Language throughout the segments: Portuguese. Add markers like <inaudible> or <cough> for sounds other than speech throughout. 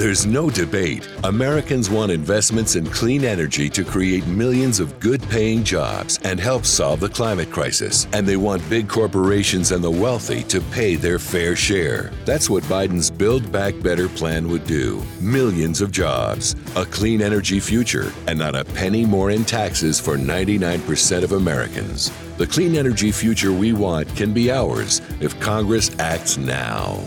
There's no debate. Americans want investments in clean energy to create millions of good paying jobs and help solve the climate crisis. And they want big corporations and the wealthy to pay their fair share. That's what Biden's Build Back Better plan would do. Millions of jobs, a clean energy future, and not a penny more in taxes for 99% of Americans. The clean energy future we want can be ours if Congress acts now.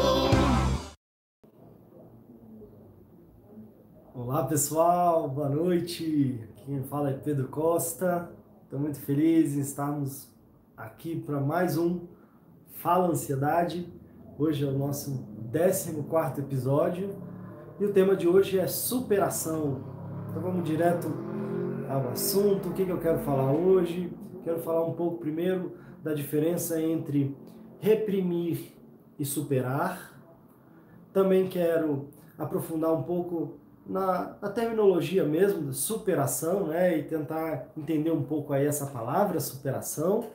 Olá pessoal, boa noite. Quem fala é Pedro Costa. Estou muito feliz em estarmos aqui para mais um Fala Ansiedade. Hoje é o nosso 14 episódio e o tema de hoje é superação. Então vamos direto ao assunto. O que, que eu quero falar hoje? Quero falar um pouco primeiro da diferença entre reprimir e superar. Também quero aprofundar um pouco na, na, terminologia mesmo, de superação, né? E tentar entender um pouco aí essa palavra, superação.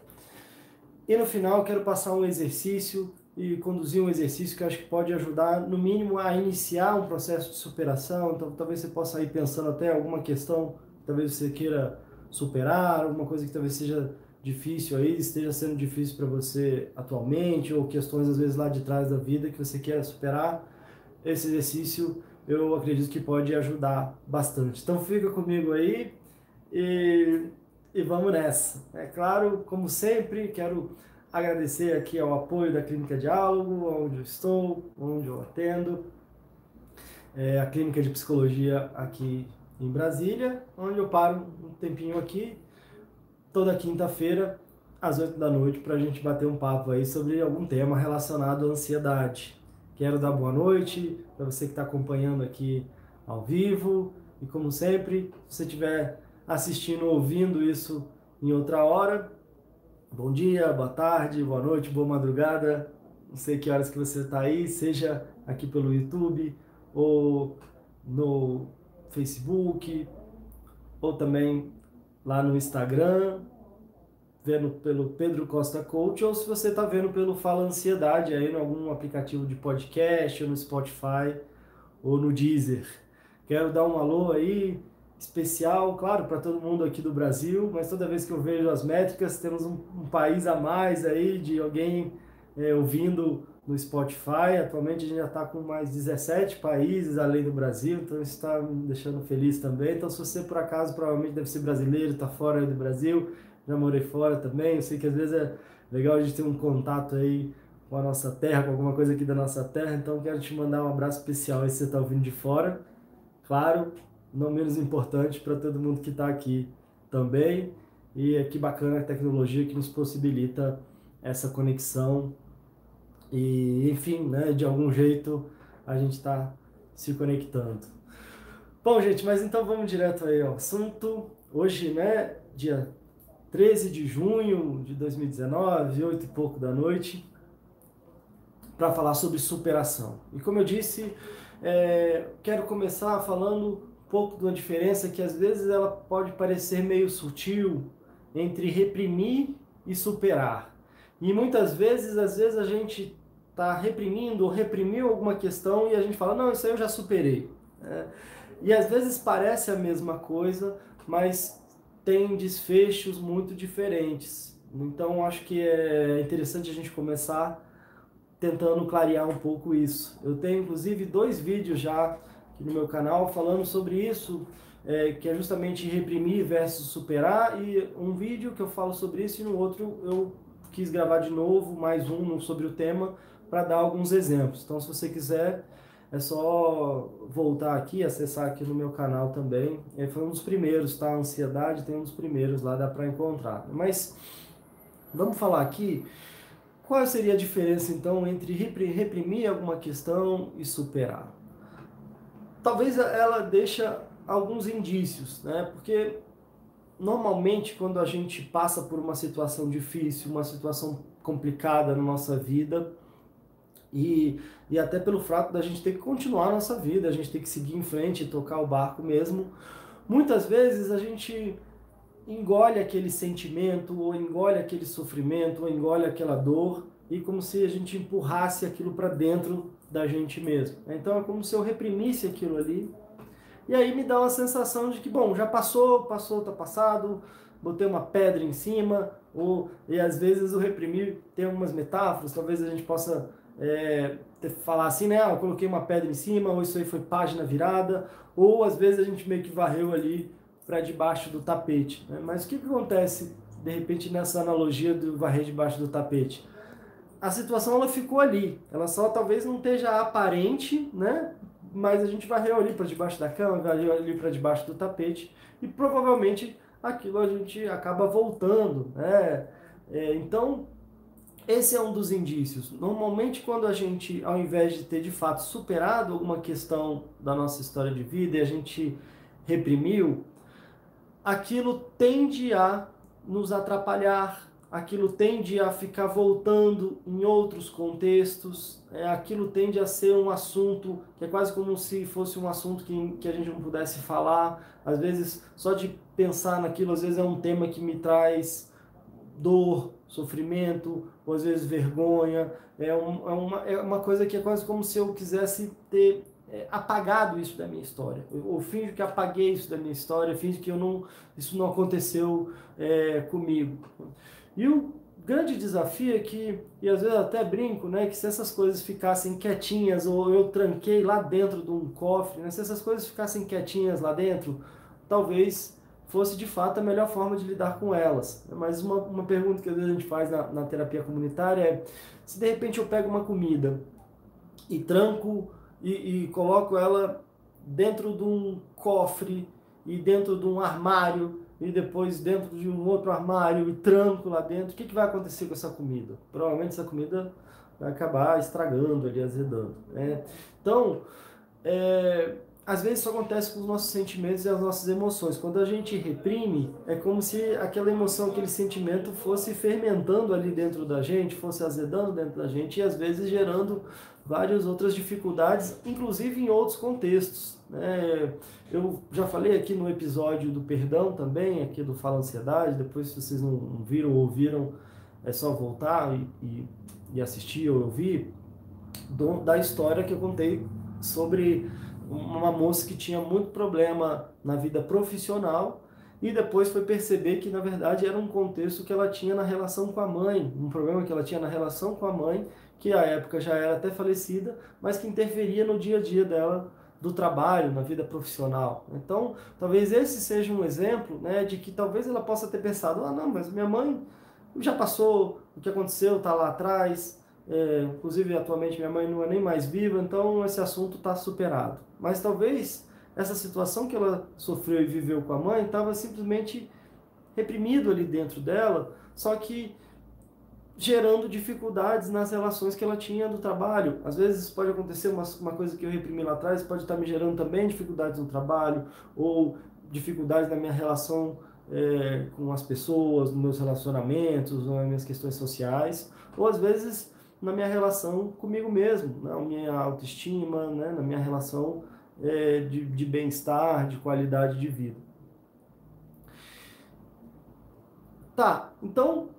E no final quero passar um exercício e conduzir um exercício que acho que pode ajudar, no mínimo, a iniciar um processo de superação. Então, talvez você possa ir pensando até alguma questão, talvez você queira superar, alguma coisa que talvez seja difícil aí, esteja sendo difícil para você atualmente, ou questões às vezes lá de trás da vida que você quer superar. Esse exercício eu acredito que pode ajudar bastante. Então fica comigo aí e, e vamos nessa. É claro, como sempre, quero agradecer aqui ao apoio da Clínica Diálogo, onde eu estou, onde eu atendo, é a Clínica de Psicologia aqui em Brasília, onde eu paro um tempinho aqui, toda quinta-feira, às 8 da noite, para a gente bater um papo aí sobre algum tema relacionado à ansiedade. Quero dar boa noite para você que está acompanhando aqui ao vivo. E como sempre, se você estiver assistindo, ouvindo isso em outra hora, bom dia, boa tarde, boa noite, boa madrugada. Não sei que horas que você está aí, seja aqui pelo YouTube ou no Facebook, ou também lá no Instagram, vendo pelo Pedro Costa Coach ou se você está vendo pelo Fala Ansiedade aí em algum aplicativo de podcast, ou no Spotify ou no Deezer. Quero dar um alô aí especial, claro, para todo mundo aqui do Brasil, mas toda vez que eu vejo as métricas, temos um, um país a mais aí de alguém é, ouvindo no Spotify. Atualmente a gente já está com mais 17 países além do Brasil, então isso está me deixando feliz também. Então, se você por acaso provavelmente deve ser brasileiro, está fora do Brasil, já morei fora também. Eu sei que às vezes é legal a gente ter um contato aí com a nossa terra, com alguma coisa aqui da nossa terra. Então quero te mandar um abraço especial aí se você está ouvindo de fora. Claro, não menos importante para todo mundo que está aqui também. E é que bacana a tecnologia que nos possibilita essa conexão. E enfim, né, de algum jeito a gente está se conectando. Bom, gente, mas então vamos direto aí ao assunto. Hoje, né, dia 13 de junho de 2019, 8 e pouco da noite, para falar sobre superação. E como eu disse, é, quero começar falando um pouco de uma diferença que às vezes ela pode parecer meio sutil entre reprimir e superar. E muitas vezes, às vezes a gente está reprimindo ou reprimiu alguma questão e a gente fala, não, isso aí eu já superei. É, e às vezes parece a mesma coisa, mas tem desfechos muito diferentes. Então acho que é interessante a gente começar tentando clarear um pouco isso. Eu tenho inclusive dois vídeos já no meu canal falando sobre isso, é, que é justamente reprimir versus superar, e um vídeo que eu falo sobre isso e no outro eu quis gravar de novo mais um sobre o tema para dar alguns exemplos. Então se você quiser é só voltar aqui, acessar aqui no meu canal também. Ele foi um dos primeiros, tá? Ansiedade tem um dos primeiros lá, dá para encontrar. Mas vamos falar aqui qual seria a diferença então entre reprimir alguma questão e superar. talvez ela deixa alguns indícios, né? Porque normalmente quando a gente passa por uma situação difícil, uma situação complicada na nossa vida, e, e até pelo fato da gente ter que continuar a nossa vida, a gente ter que seguir em frente e tocar o barco mesmo, muitas vezes a gente engole aquele sentimento, ou engole aquele sofrimento, ou engole aquela dor, e como se a gente empurrasse aquilo para dentro da gente mesmo. Então é como se eu reprimisse aquilo ali e aí me dá uma sensação de que, bom, já passou, passou, tá passado, botei uma pedra em cima, ou, e às vezes o reprimir tem algumas metáforas, talvez a gente possa é, falar assim, né, ah, eu coloquei uma pedra em cima, ou isso aí foi página virada, ou às vezes a gente meio que varreu ali para debaixo do tapete. Né? Mas o que, que acontece, de repente, nessa analogia do varrer debaixo do tapete? A situação ela ficou ali, ela só talvez não esteja aparente, né? mas a gente varreu ali para debaixo da cama, varreu ali para debaixo do tapete e provavelmente aquilo a gente acaba voltando. Né? É, então, esse é um dos indícios. Normalmente, quando a gente, ao invés de ter de fato superado alguma questão da nossa história de vida e a gente reprimiu, aquilo tende a nos atrapalhar, aquilo tende a ficar voltando em outros contextos, é, aquilo tende a ser um assunto que é quase como se fosse um assunto que, que a gente não pudesse falar. Às vezes, só de pensar naquilo, às vezes é um tema que me traz dor, sofrimento, ou às vezes vergonha. É, um, é, uma, é uma coisa que é quase como se eu quisesse ter é, apagado isso da minha história. Eu, eu finjo que apaguei isso da minha história, finjo que eu não, isso não aconteceu é, comigo. E o grande desafio é que, e às vezes até brinco, né, que se essas coisas ficassem quietinhas, ou eu tranquei lá dentro de um cofre, né, se essas coisas ficassem quietinhas lá dentro, talvez fosse de fato a melhor forma de lidar com elas. Mas uma, uma pergunta que às vezes a gente faz na, na terapia comunitária é: se de repente eu pego uma comida e tranco e, e coloco ela dentro de um cofre e dentro de um armário e depois dentro de um outro armário e tranco lá dentro, o que, que vai acontecer com essa comida? Provavelmente essa comida vai acabar estragando ali, azedando. Né? Então, é, às vezes isso acontece com os nossos sentimentos e as nossas emoções. Quando a gente reprime, é como se aquela emoção, aquele sentimento fosse fermentando ali dentro da gente, fosse azedando dentro da gente e às vezes gerando várias outras dificuldades, inclusive em outros contextos. Né? Eu já falei aqui no episódio do perdão também, aqui do Fala Ansiedade, depois se vocês não viram ou ouviram, é só voltar e, e, e assistir ou ouvir, da história que eu contei sobre uma moça que tinha muito problema na vida profissional e depois foi perceber que na verdade era um contexto que ela tinha na relação com a mãe, um problema que ela tinha na relação com a mãe, que à época já era até falecida, mas que interferia no dia a dia dela do trabalho, na vida profissional. Então, talvez esse seja um exemplo, né, de que talvez ela possa ter pensado, ah, não, mas minha mãe já passou, o que aconteceu está lá atrás, é, inclusive atualmente minha mãe não é nem mais viva, então esse assunto está superado. Mas talvez essa situação que ela sofreu e viveu com a mãe estava simplesmente reprimido ali dentro dela, só que gerando dificuldades nas relações que ela tinha do trabalho. Às vezes pode acontecer uma, uma coisa que eu reprimi lá atrás, pode estar me gerando também dificuldades no trabalho, ou dificuldades na minha relação é, com as pessoas, nos meus relacionamentos, nas minhas questões sociais, ou às vezes na minha relação comigo mesmo, na minha autoestima, né, na minha relação é, de, de bem-estar, de qualidade de vida. Tá, então,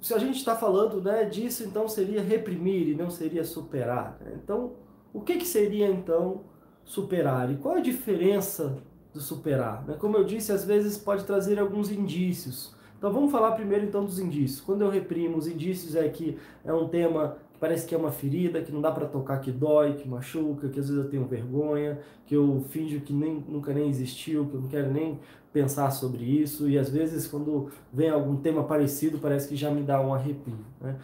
se a gente está falando né, disso, então seria reprimir e não seria superar. Né? Então, o que, que seria então superar? E qual a diferença do superar? Né? Como eu disse, às vezes pode trazer alguns indícios. Então vamos falar primeiro então dos indícios. Quando eu reprimo, os indícios é que é um tema que parece que é uma ferida, que não dá para tocar, que dói, que machuca, que às vezes eu tenho vergonha, que eu finjo que nem, nunca nem existiu, que eu não quero nem pensar sobre isso, e às vezes quando vem algum tema parecido parece que já me dá um arrepio. Né?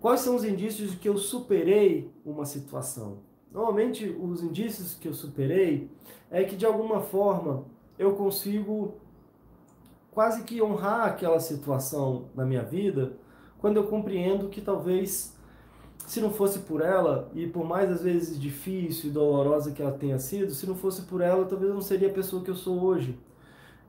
Quais são os indícios de que eu superei uma situação? Normalmente os indícios que eu superei é que de alguma forma eu consigo quase que honrar aquela situação na minha vida quando eu compreendo que talvez se não fosse por ela, e por mais às vezes difícil e dolorosa que ela tenha sido, se não fosse por ela, talvez eu não seria a pessoa que eu sou hoje.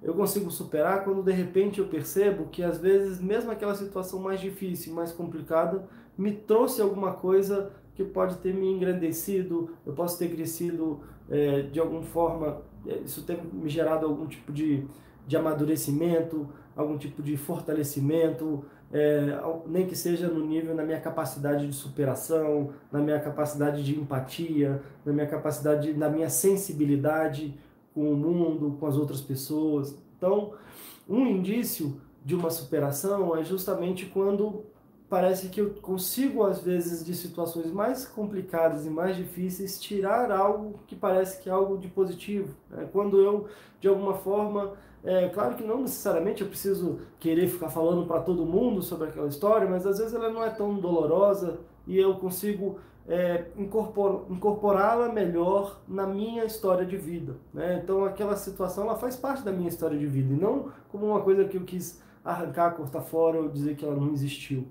Eu consigo superar quando de repente eu percebo que às vezes, mesmo aquela situação mais difícil, mais complicada, me trouxe alguma coisa que pode ter me engrandecido, eu posso ter crescido é, de alguma forma, é, isso tem me gerado algum tipo de, de amadurecimento, algum tipo de fortalecimento, é, nem que seja no nível na minha capacidade de superação, na minha capacidade de empatia, na minha capacidade, na minha sensibilidade com o mundo, com as outras pessoas. Então, um indício de uma superação é justamente quando parece que eu consigo às vezes de situações mais complicadas e mais difíceis tirar algo que parece que é algo de positivo. Né? Quando eu de alguma forma é claro que não necessariamente eu preciso querer ficar falando para todo mundo sobre aquela história, mas às vezes ela não é tão dolorosa e eu consigo é, incorporá-la melhor na minha história de vida. Né? Então aquela situação ela faz parte da minha história de vida e não como uma coisa que eu quis arrancar, cortar fora ou dizer que ela não existiu.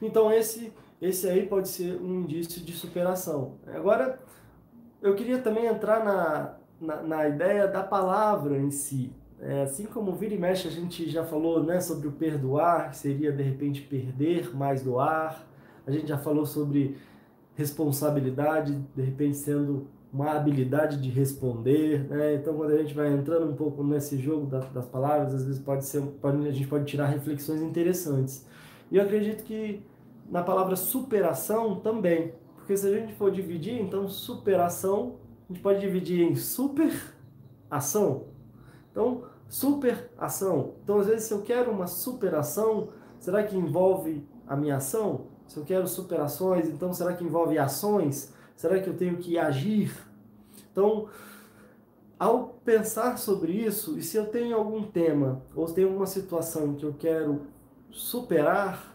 Então esse esse aí pode ser um indício de superação. Agora eu queria também entrar na, na, na ideia da palavra em si. É, assim como vira e mexe a gente já falou né, sobre o perdoar, que seria de repente perder mais doar. A gente já falou sobre responsabilidade, de repente sendo uma habilidade de responder. Né? Então, quando a gente vai entrando um pouco nesse jogo das, das palavras, às vezes pode ser, pode, a gente pode tirar reflexões interessantes. E eu acredito que na palavra superação também, porque se a gente for dividir, então superação a gente pode dividir em super ação. Então, super ação. Então, às vezes, se eu quero uma superação, será que envolve a minha ação? Se eu quero superações, então será que envolve ações? Será que eu tenho que agir? Então, ao pensar sobre isso, e se eu tenho algum tema ou tem alguma situação que eu quero superar,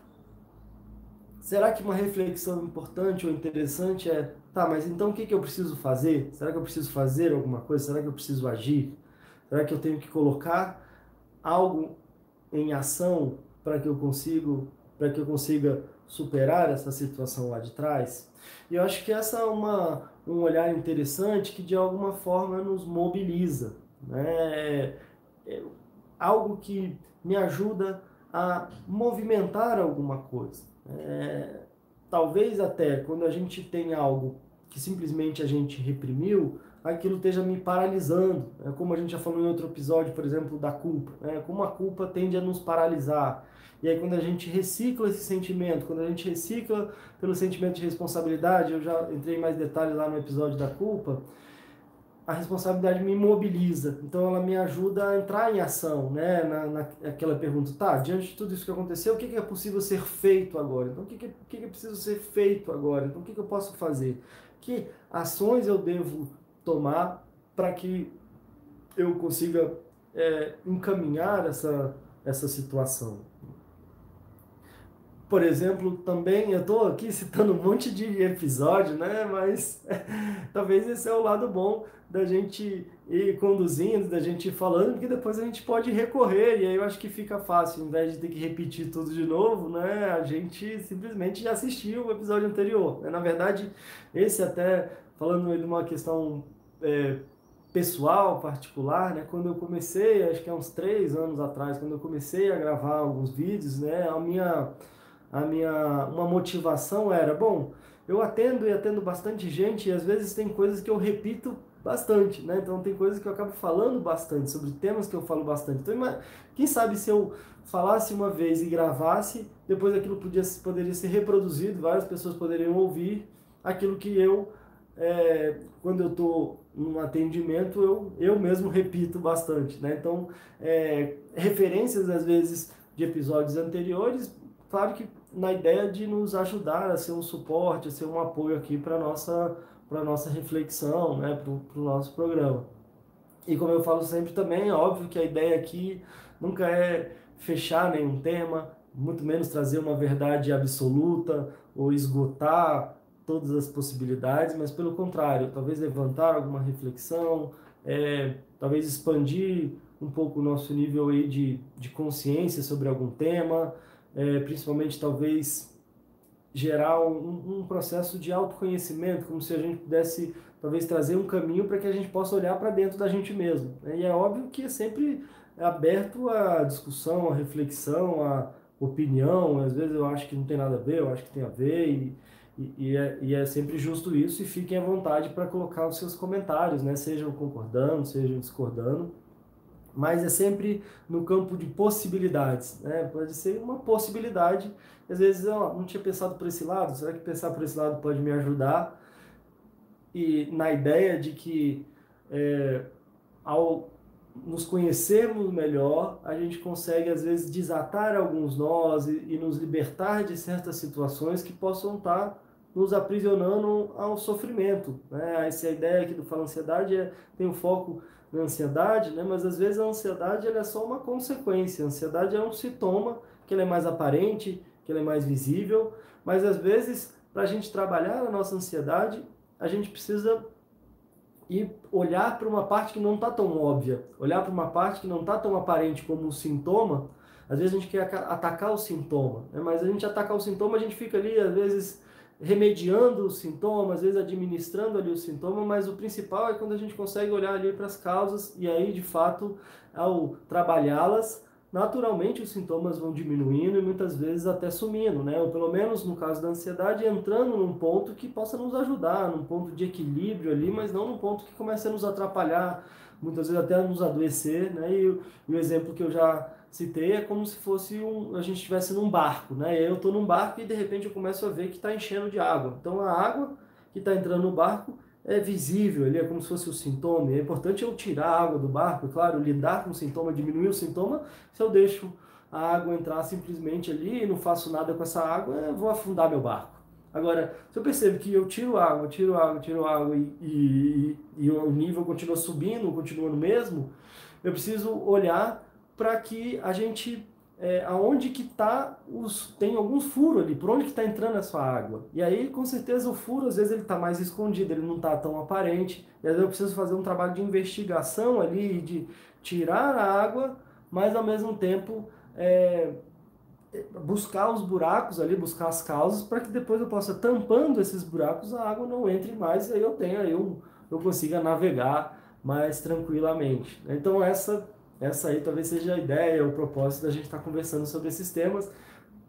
será que uma reflexão importante ou interessante é Tá, mas então o que, que eu preciso fazer? Será que eu preciso fazer alguma coisa? Será que eu preciso agir? Será que eu tenho que colocar algo em ação para que eu consiga, para que eu consiga superar essa situação lá de trás? E eu acho que essa é uma, um olhar interessante que de alguma forma nos mobiliza, né? É, é algo que me ajuda a movimentar alguma coisa. É, talvez até quando a gente tem algo que simplesmente a gente reprimiu, aquilo esteja me paralisando. É como a gente já falou em outro episódio, por exemplo, da culpa. Né? Como a culpa tende a nos paralisar. E aí quando a gente recicla esse sentimento, quando a gente recicla pelo sentimento de responsabilidade, eu já entrei em mais detalhes lá no episódio da culpa, a responsabilidade me mobiliza, então ela me ajuda a entrar em ação, né? Na, naquela pergunta, tá, diante de tudo isso que aconteceu, o que, é possível ser feito agora? Então, o que, que, o que é preciso ser feito agora? Então, o que eu posso fazer? Que ações eu devo tomar para que eu consiga é, encaminhar essa, essa situação? por exemplo, também eu estou aqui citando um monte de episódio, né? Mas <laughs> talvez esse é o lado bom da gente ir conduzindo, da gente ir falando, porque depois a gente pode recorrer e aí eu acho que fica fácil, ao invés de ter que repetir tudo de novo, né? A gente simplesmente já assistiu o episódio anterior. Né? Na verdade, esse até falando de uma questão é, pessoal, particular, né? Quando eu comecei, acho que há uns três anos atrás, quando eu comecei a gravar alguns vídeos, né? A minha a minha uma motivação era, bom, eu atendo e atendo bastante gente e às vezes tem coisas que eu repito bastante, né? Então tem coisas que eu acabo falando bastante, sobre temas que eu falo bastante. Então, quem sabe se eu falasse uma vez e gravasse, depois aquilo podia, poderia ser reproduzido, várias pessoas poderiam ouvir aquilo que eu, é, quando eu estou num atendimento, eu, eu mesmo repito bastante, né? Então, é, referências às vezes de episódios anteriores, claro que na ideia de nos ajudar a ser um suporte, a ser um apoio aqui para nossa para nossa reflexão, né, para o nosso programa. E como eu falo sempre também, é óbvio que a ideia aqui nunca é fechar nenhum tema, muito menos trazer uma verdade absoluta ou esgotar todas as possibilidades, mas pelo contrário, talvez levantar alguma reflexão, é, talvez expandir um pouco o nosso nível aí de, de consciência sobre algum tema, é, principalmente talvez gerar um, um, processo de autoconhecimento, como se a gente pudesse talvez trazer um caminho para que a gente possa olhar para dentro da gente mesmo. Né? E é óbvio que é sempre aberto à discussão, à reflexão, à opinião. Às vezes eu acho que não tem nada a ver, eu acho que tem a ver, e, e, e, é, e é, sempre justo isso. E fiquem à vontade para colocar os seus comentários, né? sejam concordando, sejam discordando mas é sempre no campo de possibilidades, né? Pode ser uma possibilidade. Às vezes não tinha pensado por esse lado. Será que pensar por esse lado pode me ajudar? E na ideia de que é, ao nos conhecermos melhor, a gente consegue às vezes desatar alguns nós e, e nos libertar de certas situações que possam estar nos aprisionando ao sofrimento. Né? Essa ideia aqui do Fala Ansiedade é, tem um foco na ansiedade, né? mas às vezes a ansiedade é só uma consequência. A ansiedade é um sintoma que ele é mais aparente, que ele é mais visível, mas às vezes, para a gente trabalhar a nossa ansiedade, a gente precisa ir olhar para uma parte que não está tão óbvia, olhar para uma parte que não está tão aparente como um sintoma. Às vezes a gente quer atacar o sintoma, né? mas a gente atacar o sintoma, a gente fica ali, às vezes, remediando os sintomas, às vezes administrando ali o sintoma, mas o principal é quando a gente consegue olhar ali para as causas e aí, de fato, ao trabalhá-las, naturalmente os sintomas vão diminuindo e muitas vezes até sumindo, né? Ou pelo menos no caso da ansiedade, entrando num ponto que possa nos ajudar, num ponto de equilíbrio ali, mas não num ponto que comece a nos atrapalhar, muitas vezes até nos adoecer, né? E, o exemplo que eu já citei é como se fosse um, a gente estivesse num barco, né? Eu estou num barco e de repente eu começo a ver que está enchendo de água. Então a água que está entrando no barco é visível, ele é como se fosse o sintoma. É importante eu tirar a água do barco, claro, lidar com o sintoma, diminuir o sintoma. Se eu deixo a água entrar simplesmente ali e não faço nada com essa água, eu vou afundar meu barco. Agora, se eu percebo que eu tiro água, tiro água, tiro água e, e, e o nível continua subindo, continua no mesmo, eu preciso olhar para que a gente é, aonde que tá os tem alguns furos ali, por onde que está entrando essa água. E aí, com certeza, o furo às vezes ele está mais escondido, ele não está tão aparente. E vezes eu preciso fazer um trabalho de investigação ali, de tirar a água, mas ao mesmo tempo é, buscar os buracos ali, buscar as causas, para que depois eu possa tampando esses buracos, a água não entre mais e aí eu tenha, eu, eu consiga navegar mais tranquilamente. Então essa essa aí talvez seja a ideia, o propósito da gente estar tá conversando sobre esses temas.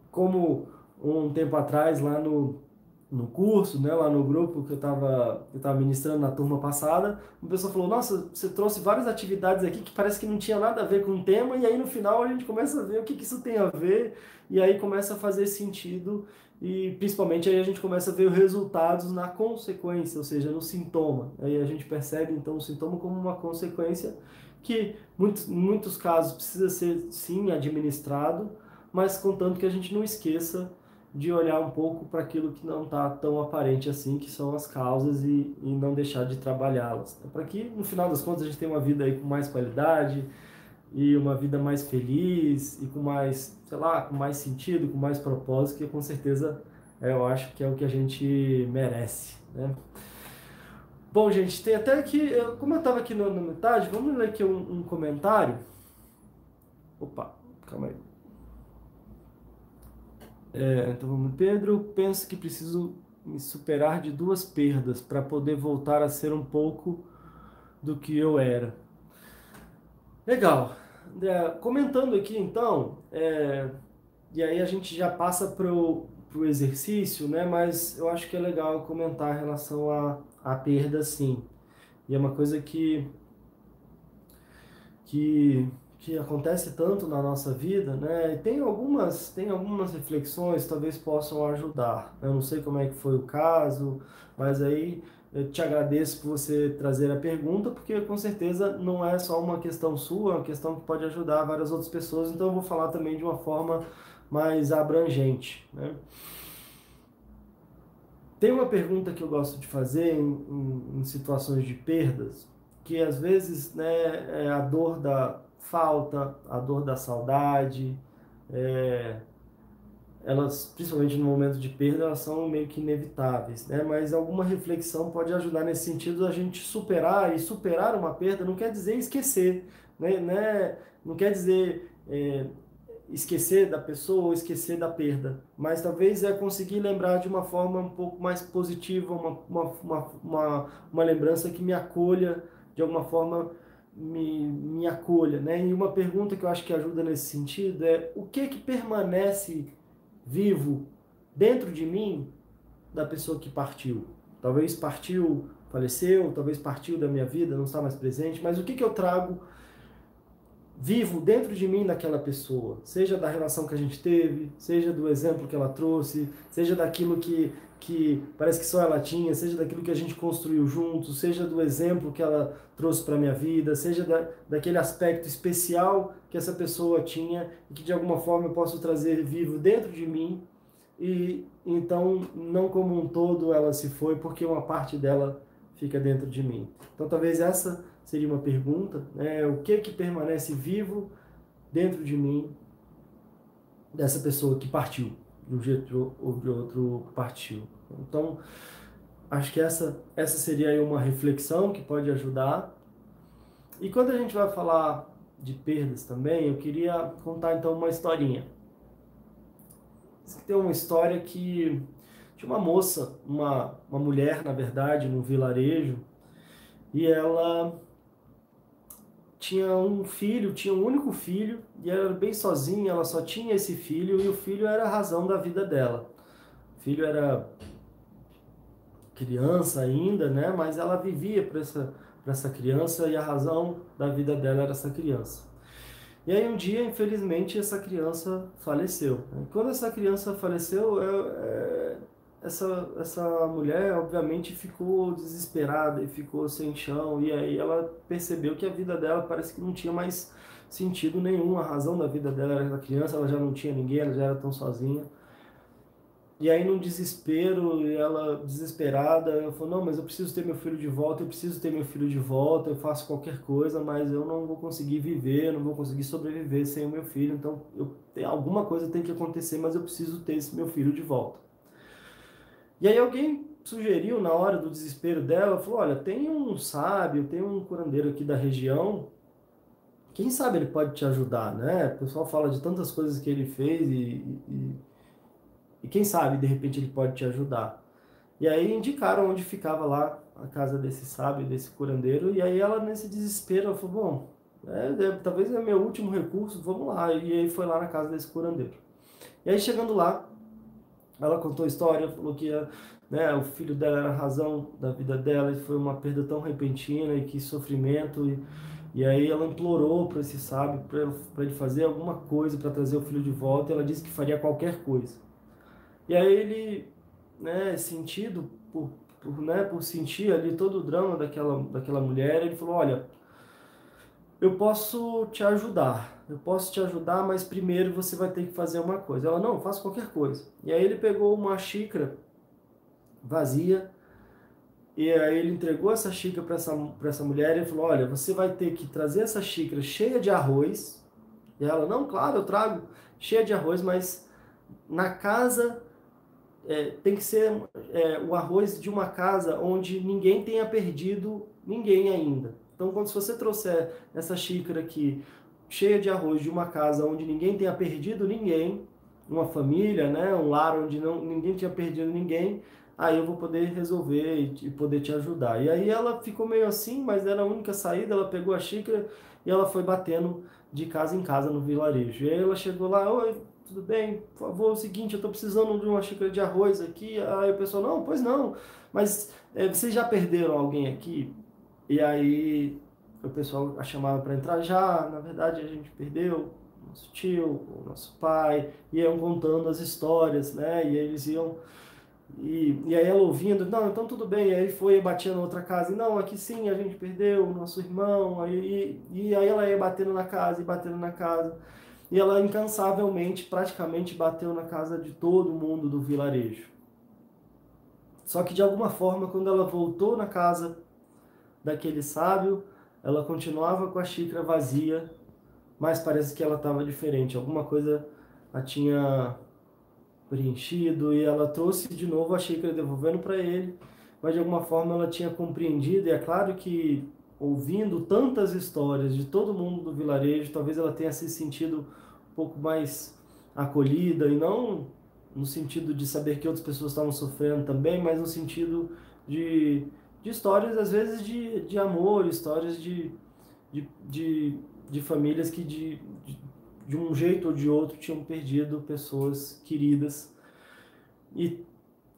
Como um tempo atrás, lá no, no curso, né, lá no grupo que eu estava eu tava ministrando na turma passada, uma pessoa falou: Nossa, você trouxe várias atividades aqui que parece que não tinha nada a ver com o tema, e aí no final a gente começa a ver o que, que isso tem a ver, e aí começa a fazer sentido, e principalmente aí a gente começa a ver os resultados na consequência, ou seja, no sintoma. Aí a gente percebe então o sintoma como uma consequência que muitos, muitos casos precisa ser sim administrado, mas contanto que a gente não esqueça de olhar um pouco para aquilo que não está tão aparente assim, que são as causas e, e não deixar de trabalhá-las. Né? Para que no final das contas a gente tenha uma vida aí com mais qualidade e uma vida mais feliz e com mais, sei lá, com mais sentido, com mais propósito, que com certeza é, eu acho que é o que a gente merece, né? Bom, gente, tem até aqui, como eu estava aqui na, metade, vamos ler aqui um, um comentário. Opa, calma aí. É, então vamos, Pedro, penso que preciso me superar de duas perdas para poder voltar a ser um pouco do que eu era. Legal. Comentando aqui então, é, e aí a gente já passa para o exercício, né? Mas eu acho que é legal comentar em relação a a perda sim. E é uma coisa que, que, que acontece tanto na nossa vida, né? E tem algumas, tem algumas reflexões talvez possam ajudar. Eu não sei como é que foi o caso, mas aí eu te agradeço por você trazer a pergunta, porque com certeza não é só uma questão sua, é uma questão que pode ajudar várias outras pessoas, então eu vou falar também de uma forma mais abrangente, né? Tem uma pergunta que eu gosto de fazer em, em, em situações de perdas, que às vezes né, é a dor da falta, a dor da saudade, é, elas, principalmente no momento de perda, elas são meio que inevitáveis, né? Mas alguma reflexão pode ajudar nesse sentido a gente superar e superar uma perda não quer dizer esquecer, né? né? Não quer dizer é, esquecer da pessoa ou esquecer da perda, mas talvez é conseguir lembrar de uma forma um pouco mais positiva, uma, uma, uma, uma, uma lembrança que me acolha, de alguma forma me, me acolha. Né? E uma pergunta que eu acho que ajuda nesse sentido é o que que permanece vivo dentro de mim da pessoa que partiu? Talvez partiu, faleceu, talvez partiu da minha vida, não está mais presente, mas o que que eu trago vivo dentro de mim daquela pessoa, seja da relação que a gente teve, seja do exemplo que ela trouxe, seja daquilo que, que parece que só ela tinha, seja daquilo que a gente construiu juntos, seja do exemplo que ela trouxe para minha vida, seja da, daquele aspecto especial que essa pessoa tinha e que de alguma forma eu posso trazer vivo dentro de mim e então não como um todo ela se foi porque uma parte dela fica dentro de mim. Então talvez essa seria uma pergunta, né? O que que permanece vivo dentro de mim dessa pessoa que partiu, de um jeito ou de outro partiu. Então, acho que essa essa seria aí uma reflexão que pode ajudar. E quando a gente vai falar de perdas também, eu queria contar então uma historinha. Tem uma história que de uma moça, uma, uma mulher, na verdade, num vilarejo, e ela tinha um filho, tinha um único filho, e ela era bem sozinha, ela só tinha esse filho, e o filho era a razão da vida dela. O filho era criança ainda, né? Mas ela vivia para essa, essa criança e a razão da vida dela era essa criança. E aí um dia, infelizmente, essa criança faleceu. Quando essa criança faleceu, é, essa, essa mulher, obviamente, ficou desesperada e ficou sem chão. E aí ela percebeu que a vida dela parece que não tinha mais sentido nenhum. A razão da vida dela era criança, ela já não tinha ninguém, ela já era tão sozinha. E aí, num desespero, ela desesperada, falou: Não, mas eu preciso ter meu filho de volta, eu preciso ter meu filho de volta, eu faço qualquer coisa, mas eu não vou conseguir viver, não vou conseguir sobreviver sem o meu filho. Então, eu, alguma coisa tem que acontecer, mas eu preciso ter esse meu filho de volta. E aí alguém sugeriu na hora do desespero dela, falou, olha, tem um sábio, tem um curandeiro aqui da região, quem sabe ele pode te ajudar, né? O pessoal fala de tantas coisas que ele fez e, e, e quem sabe de repente ele pode te ajudar. E aí indicaram onde ficava lá a casa desse sábio, desse curandeiro, e aí ela nesse desespero ela falou, bom, é, é, talvez é meu último recurso, vamos lá. E aí foi lá na casa desse curandeiro. E aí chegando lá, ela contou a história, falou que né, o filho dela era a razão da vida dela e foi uma perda tão repentina e que sofrimento. E, e aí ela implorou para esse sábio para ele fazer alguma coisa para trazer o filho de volta. E ela disse que faria qualquer coisa. E aí ele, né, sentido por, por, né, por sentir ali todo o drama daquela, daquela mulher, ele falou: Olha, eu posso te ajudar eu posso te ajudar, mas primeiro você vai ter que fazer uma coisa. Ela, não, faço qualquer coisa. E aí ele pegou uma xícara vazia, e aí ele entregou essa xícara para essa, essa mulher e falou, olha, você vai ter que trazer essa xícara cheia de arroz. E ela, não, claro, eu trago cheia de arroz, mas na casa é, tem que ser é, o arroz de uma casa onde ninguém tenha perdido ninguém ainda. Então, quando se você trouxer essa xícara aqui cheia de arroz de uma casa onde ninguém tenha perdido ninguém, uma família, né, um lar onde não, ninguém tinha perdido ninguém, aí eu vou poder resolver e, e poder te ajudar. E aí ela ficou meio assim, mas era a única saída, ela pegou a xícara e ela foi batendo de casa em casa no vilarejo. E aí ela chegou lá, oi, tudo bem, por favor, é o seguinte, eu estou precisando de uma xícara de arroz aqui. Aí o pessoal, não, pois não, mas é, vocês já perderam alguém aqui? E aí o pessoal a chamava para entrar já, na verdade a gente perdeu nosso tio, o nosso pai, iam contando as histórias, né? E eles iam e, e aí ela ouvindo, não, então tudo bem, e aí foi batia na outra casa, e não, aqui sim a gente perdeu o nosso irmão, aí, e, e aí ela ia batendo na casa e batendo na casa, e ela incansavelmente, praticamente bateu na casa de todo mundo do vilarejo. Só que de alguma forma, quando ela voltou na casa daquele sábio, ela continuava com a xícara vazia, mas parece que ela estava diferente. Alguma coisa a tinha preenchido e ela trouxe de novo a xícara devolvendo para ele, mas de alguma forma ela tinha compreendido. E é claro que ouvindo tantas histórias de todo mundo do vilarejo, talvez ela tenha se sentido pouco mais acolhida e não no sentido de saber que outras pessoas estavam sofrendo também, mas no sentido de, de histórias, às vezes, de, de amor, histórias de, de, de, de famílias que de, de, de um jeito ou de outro tinham perdido pessoas queridas. E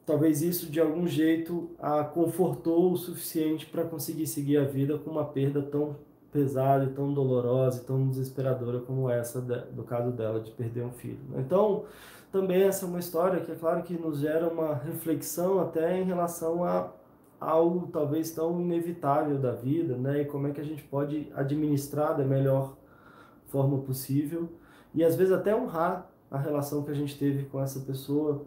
talvez isso de algum jeito a confortou o suficiente para conseguir seguir a vida com uma perda tão pesada e tão dolorosa e tão desesperadora como essa do caso dela de perder um filho. Então, também essa é uma história que é claro que nos gera uma reflexão até em relação a algo talvez tão inevitável da vida, né? E como é que a gente pode administrar da melhor forma possível e às vezes até honrar a relação que a gente teve com essa pessoa,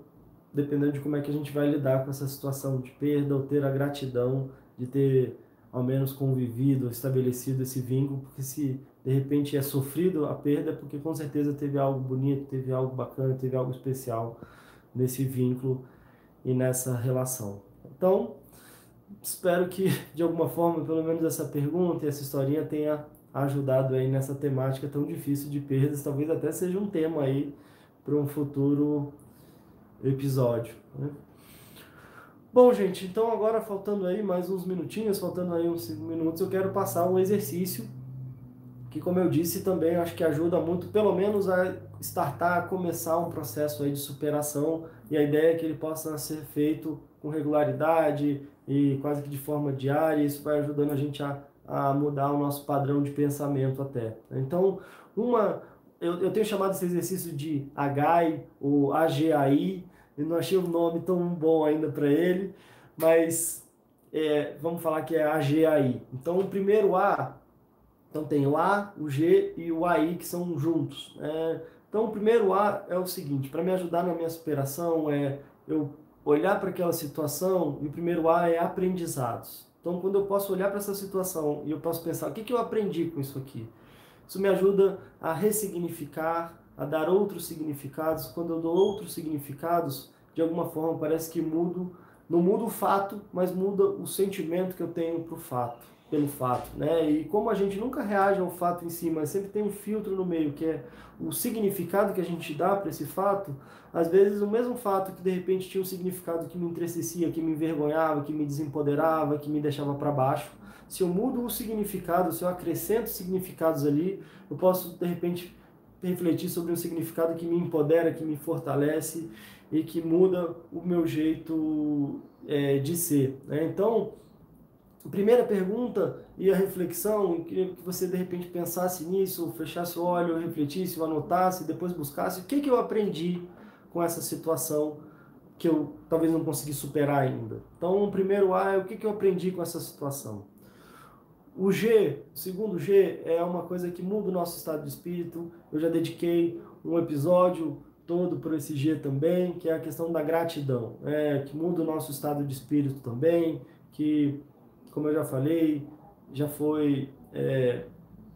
dependendo de como é que a gente vai lidar com essa situação de perda ou ter a gratidão de ter ao menos convivido, estabelecido esse vínculo, porque se de repente é sofrido a perda, é porque com certeza teve algo bonito, teve algo bacana, teve algo especial nesse vínculo e nessa relação. Então, espero que <laughs> de alguma forma, pelo menos essa pergunta e essa historinha tenha ajudado aí nessa temática tão difícil de perdas, talvez até seja um tema aí para um futuro episódio. Né? Bom, gente, então agora faltando aí mais uns minutinhos, faltando aí uns 5 minutos, eu quero passar um exercício que, como eu disse, também acho que ajuda muito, pelo menos a startar, a começar um processo aí de superação e a ideia é que ele possa ser feito com regularidade e quase que de forma diária, isso vai ajudando a gente a, a mudar o nosso padrão de pensamento até. Então, uma, eu, eu tenho chamado esse exercício de AGAI ou AGAI, eu não achei o um nome tão bom ainda para ele, mas é, vamos falar que é AGAI. Então, o primeiro A, então tem o A, o G e o AI que são juntos. Né? Então, o primeiro A é o seguinte: para me ajudar na minha superação, é eu olhar para aquela situação, e o primeiro A é aprendizados. Então, quando eu posso olhar para essa situação e eu posso pensar, o que, que eu aprendi com isso aqui? Isso me ajuda a ressignificar, a dar outros significados. Quando eu dou outros significados, de alguma forma parece que mudo, não muda o fato, mas muda o sentimento que eu tenho para o fato, pelo fato, né? E como a gente nunca reage ao fato em si, mas sempre tem um filtro no meio, que é o significado que a gente dá para esse fato, às vezes o mesmo fato que de repente tinha um significado que me entristecia, que me envergonhava, que me desempoderava, que me deixava para baixo, se eu mudo o significado, se eu acrescento significados ali, eu posso de repente refletir sobre um significado que me empodera, que me fortalece e que muda o meu jeito é, de ser. Né? Então, primeira pergunta e a reflexão, eu queria que você de repente pensasse nisso, fechasse o olho, refletisse, anotasse, depois buscasse o que, que eu aprendi com essa situação que eu talvez não consegui superar ainda. Então, o primeiro A é o que, que eu aprendi com essa situação. O G, o segundo G, é uma coisa que muda o nosso estado de espírito. Eu já dediquei um episódio todo por esse G também, que é a questão da gratidão, é, que muda o nosso estado de espírito também, que, como eu já falei, já foi, é,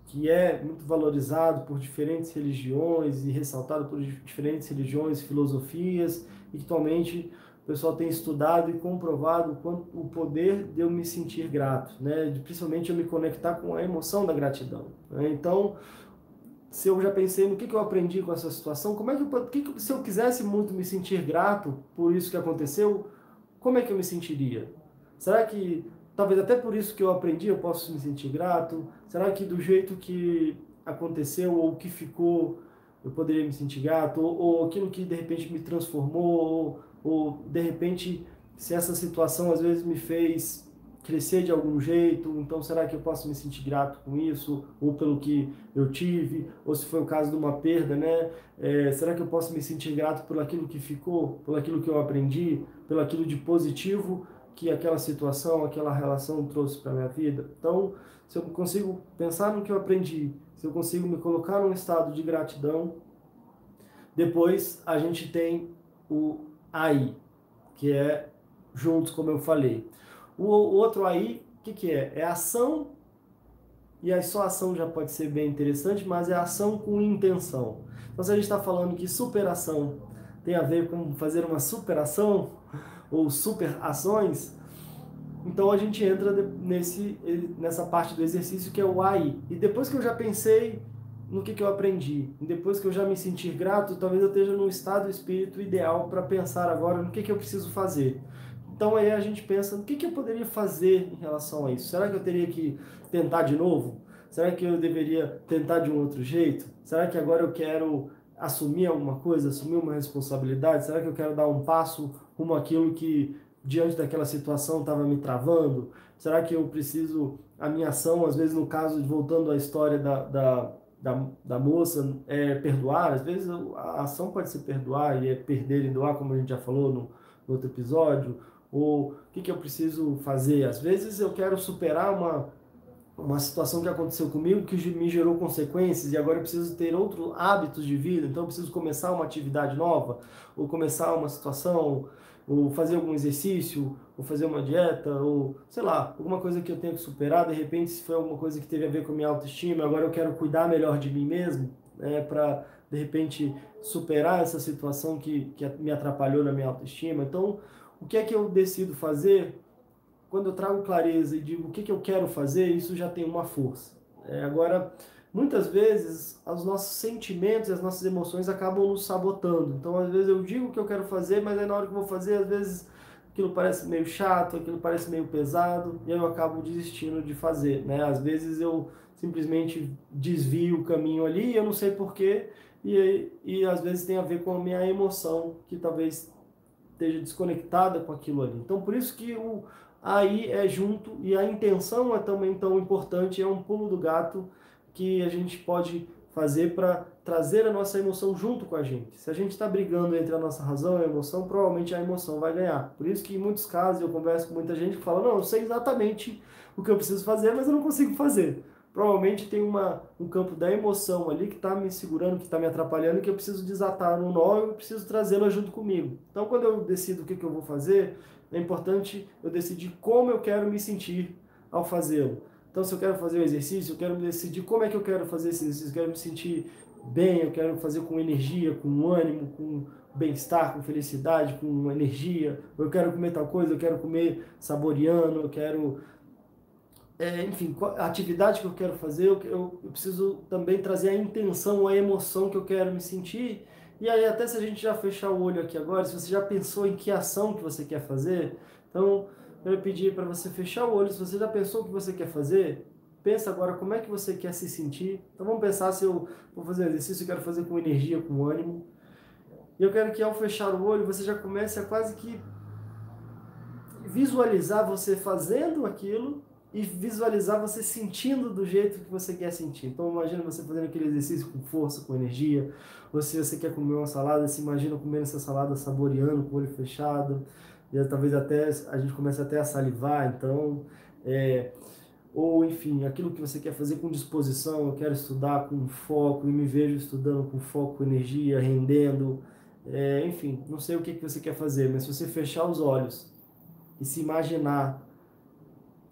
que é muito valorizado por diferentes religiões e ressaltado por diferentes religiões filosofias, e que atualmente o pessoal tem estudado e comprovado quanto, o poder de eu me sentir grato, né? de principalmente eu me conectar com a emoção da gratidão. Né? Então, se eu já pensei no que, que eu aprendi com essa situação, como é que, eu, que, se eu quisesse muito me sentir grato por isso que aconteceu, como é que eu me sentiria? Será que talvez até por isso que eu aprendi eu posso me sentir grato? Será que do jeito que aconteceu ou que ficou eu poderia me sentir grato? Ou, ou aquilo que de repente me transformou? Ou, ou de repente, se essa situação às vezes me fez crescer de algum jeito, então será que eu posso me sentir grato com isso, ou pelo que eu tive, ou se foi o caso de uma perda, né? É, será que eu posso me sentir grato por aquilo que ficou, por aquilo que eu aprendi, pelo aquilo de positivo que aquela situação, aquela relação trouxe para minha vida? Então, se eu consigo pensar no que eu aprendi, se eu consigo me colocar num estado de gratidão, depois a gente tem o aí, que é juntos, como eu falei. O, outro aí, o que, que é? É ação, e aí só ação já pode ser bem interessante, mas é ação com intenção. Então, se a gente está falando que superação tem a ver com fazer uma superação, ou super ações, então a gente entra nesse, nessa parte do exercício que é o aí. E depois que eu já pensei no que, que eu aprendi. Depois que eu já me sentir grato, talvez eu esteja num estado espírito ideal para pensar agora no que, que eu preciso fazer. Então aí a gente pensa, o que, que eu poderia fazer em relação a isso? Será que eu teria que tentar de novo? Será que eu deveria tentar de um outro jeito? Será que agora eu quero assumir alguma coisa, assumir uma responsabilidade? Será que eu quero dar um passo rumo àquilo que diante daquela situação estava me travando? Será que eu preciso, a minha ação, às vezes no caso, voltando à história da, da, da, da moça, é perdoar? Às vezes a ação pode ser perdoar e é perder e doar, como a gente já falou no, no outro episódio. Ou o que, que eu preciso fazer? Às vezes eu quero superar uma, uma situação que aconteceu comigo que me gerou consequências e agora eu preciso ter outros hábitos de vida, então eu preciso começar uma atividade nova, ou começar uma situação, ou fazer algum exercício, ou fazer uma dieta, ou sei lá, alguma coisa que eu tenho que superar, de repente se foi alguma coisa que teve a ver com a minha autoestima, agora eu quero cuidar melhor de mim mesmo, né, para de repente superar essa situação que, que me atrapalhou na minha autoestima. Então, o que é que eu decido fazer? Quando eu trago clareza e digo o que, que eu quero fazer, isso já tem uma força. É, agora, muitas vezes, os nossos sentimentos e as nossas emoções acabam nos sabotando. Então, às vezes, eu digo o que eu quero fazer, mas aí na hora que eu vou fazer, às vezes aquilo parece meio chato, aquilo parece meio pesado, e eu acabo desistindo de fazer. Né? Às vezes eu simplesmente desvio o caminho ali, eu não sei porquê, e, e às vezes tem a ver com a minha emoção, que talvez esteja desconectada com aquilo ali. Então, por isso que o aí é junto e a intenção é também tão importante, é um pulo do gato que a gente pode fazer para trazer a nossa emoção junto com a gente. Se a gente está brigando entre a nossa razão e a emoção, provavelmente a emoção vai ganhar. Por isso que em muitos casos eu converso com muita gente que fala: "Não, eu sei exatamente o que eu preciso fazer, mas eu não consigo fazer" provavelmente tem uma, um campo da emoção ali que está me segurando, que está me atrapalhando, que eu preciso desatar no nó eu preciso trazê-la junto comigo. Então, quando eu decido o que, que eu vou fazer, é importante eu decidir como eu quero me sentir ao fazê-lo. Então, se eu quero fazer o exercício, eu quero decidir como é que eu quero fazer esse exercício. Eu quero me sentir bem, eu quero fazer com energia, com ânimo, com bem-estar, com felicidade, com energia. Eu quero comer tal coisa, eu quero comer saboreando, eu quero é, enfim, a atividade que eu quero fazer, eu, eu, eu, preciso também trazer a intenção, a emoção que eu quero me sentir. E aí, até se a gente já fechar o olho aqui agora, se você já pensou em que ação que você quer fazer, então eu ia pedir para você fechar o olho. Se você já pensou o que você quer fazer, pensa agora como é que você quer se sentir. Então vamos pensar se eu vou fazer um exercício, eu quero fazer com energia, com ânimo. E eu quero que ao fechar o olho você já comece a quase que visualizar você fazendo aquilo e visualizar você sentindo do jeito que você quer sentir. Então imagina você fazendo aquele exercício com força, com energia. Ou se você quer comer uma salada, se imagina comendo essa salada saboreando com o olho fechado. E talvez até a gente comece até a salivar, então é, ou enfim, aquilo que você quer fazer com disposição, eu quero estudar com foco e me vejo estudando com foco, energia, rendendo, é, enfim, não sei o que, que você quer fazer, mas se você fechar os olhos e se imaginar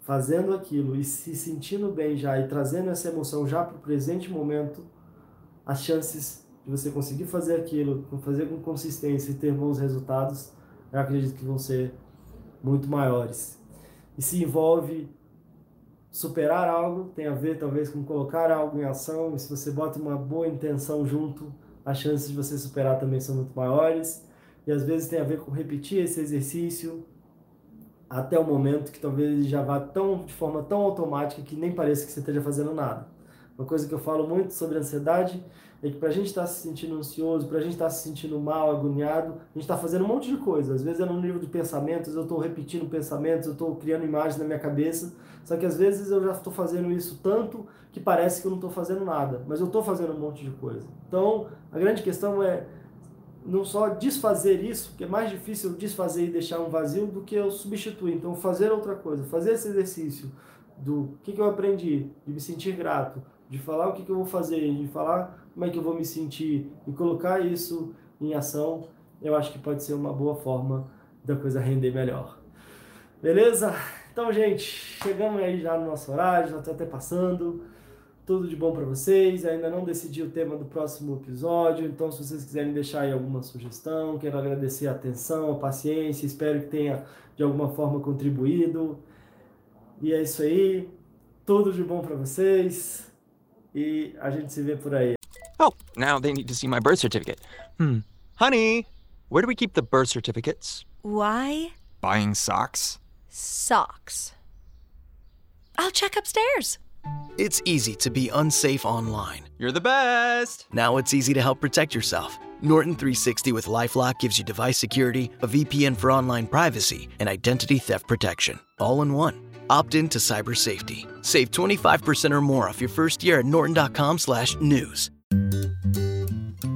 fazendo aquilo e se sentindo bem já e trazendo essa emoção já para o presente momento, as chances de você conseguir fazer aquilo, fazer com consistência e ter bons resultados, eu acredito que vão ser muito maiores. E se envolve superar algo, tem a ver talvez com colocar algo em ação, e se você bota uma boa intenção junto, as chances de você superar também são muito maiores. E às vezes tem a ver com repetir esse exercício, até o momento que talvez ele já vá tão, de forma tão automática que nem pareça que você esteja fazendo nada. Uma coisa que eu falo muito sobre ansiedade é que para a gente estar tá se sentindo ansioso, para a gente estar tá se sentindo mal, agoniado, a gente está fazendo um monte de coisa. Às vezes é no nível de pensamentos, eu estou repetindo pensamentos, eu estou criando imagens na minha cabeça, só que às vezes eu já estou fazendo isso tanto que parece que eu não estou fazendo nada, mas eu estou fazendo um monte de coisa. Então, a grande questão é não só desfazer isso, que é mais difícil desfazer e deixar um vazio do que eu substituir. Então, fazer outra coisa, fazer esse exercício do que, que eu aprendi, de me sentir grato, de falar o que, que eu vou fazer, de falar como é que eu vou me sentir e colocar isso em ação, eu acho que pode ser uma boa forma da coisa render melhor. Beleza? Então, gente, chegamos aí já no nosso horário, já está até passando. Tudo de bom para vocês. Ainda não decidi o tema do próximo episódio, então se vocês quiserem deixar aí alguma sugestão, quero agradecer a atenção, a paciência, espero que tenha de alguma forma contribuído. E é isso aí. Tudo de bom para vocês. e a gente se vê por aí. Oh, now they need to see my birth certificate. Hmm. Honey, where do we keep the birth certificates? Why? Buying socks? Socks. I'll check upstairs. It's easy to be unsafe online. You're the best. Now it's easy to help protect yourself. Norton 360 with Lifelock gives you device security, a VPN for online privacy, and identity theft protection, all in one. Opt in to cyber safety. Save 25% or more off your first year at norton.com/news.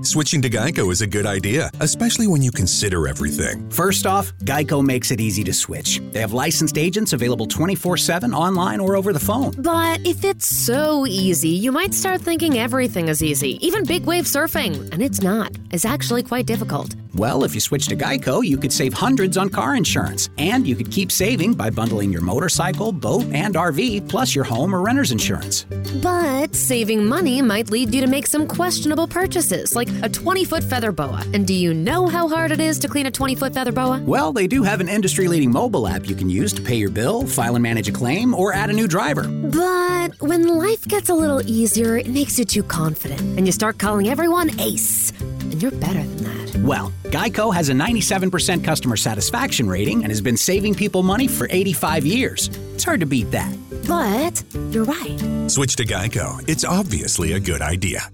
Switching to Geico is a good idea, especially when you consider everything. First off, Geico makes it easy to switch. They have licensed agents available 24 7 online or over the phone. But if it's so easy, you might start thinking everything is easy, even big wave surfing. And it's not. It's actually quite difficult. Well, if you switch to Geico, you could save hundreds on car insurance. And you could keep saving by bundling your motorcycle, boat, and RV, plus your home or renter's insurance. But saving money might lead you to make some questionable purchases, like a 20 foot feather boa. And do you know how hard it is to clean a 20 foot feather boa? Well, they do have an industry leading mobile app you can use to pay your bill, file and manage a claim, or add a new driver. But when life gets a little easier, it makes you too confident, and you start calling everyone ace. And you're better than that. Well, Geico has a 97% customer satisfaction rating and has been saving people money for 85 years. It's hard to beat that. But you're right. Switch to Geico. It's obviously a good idea.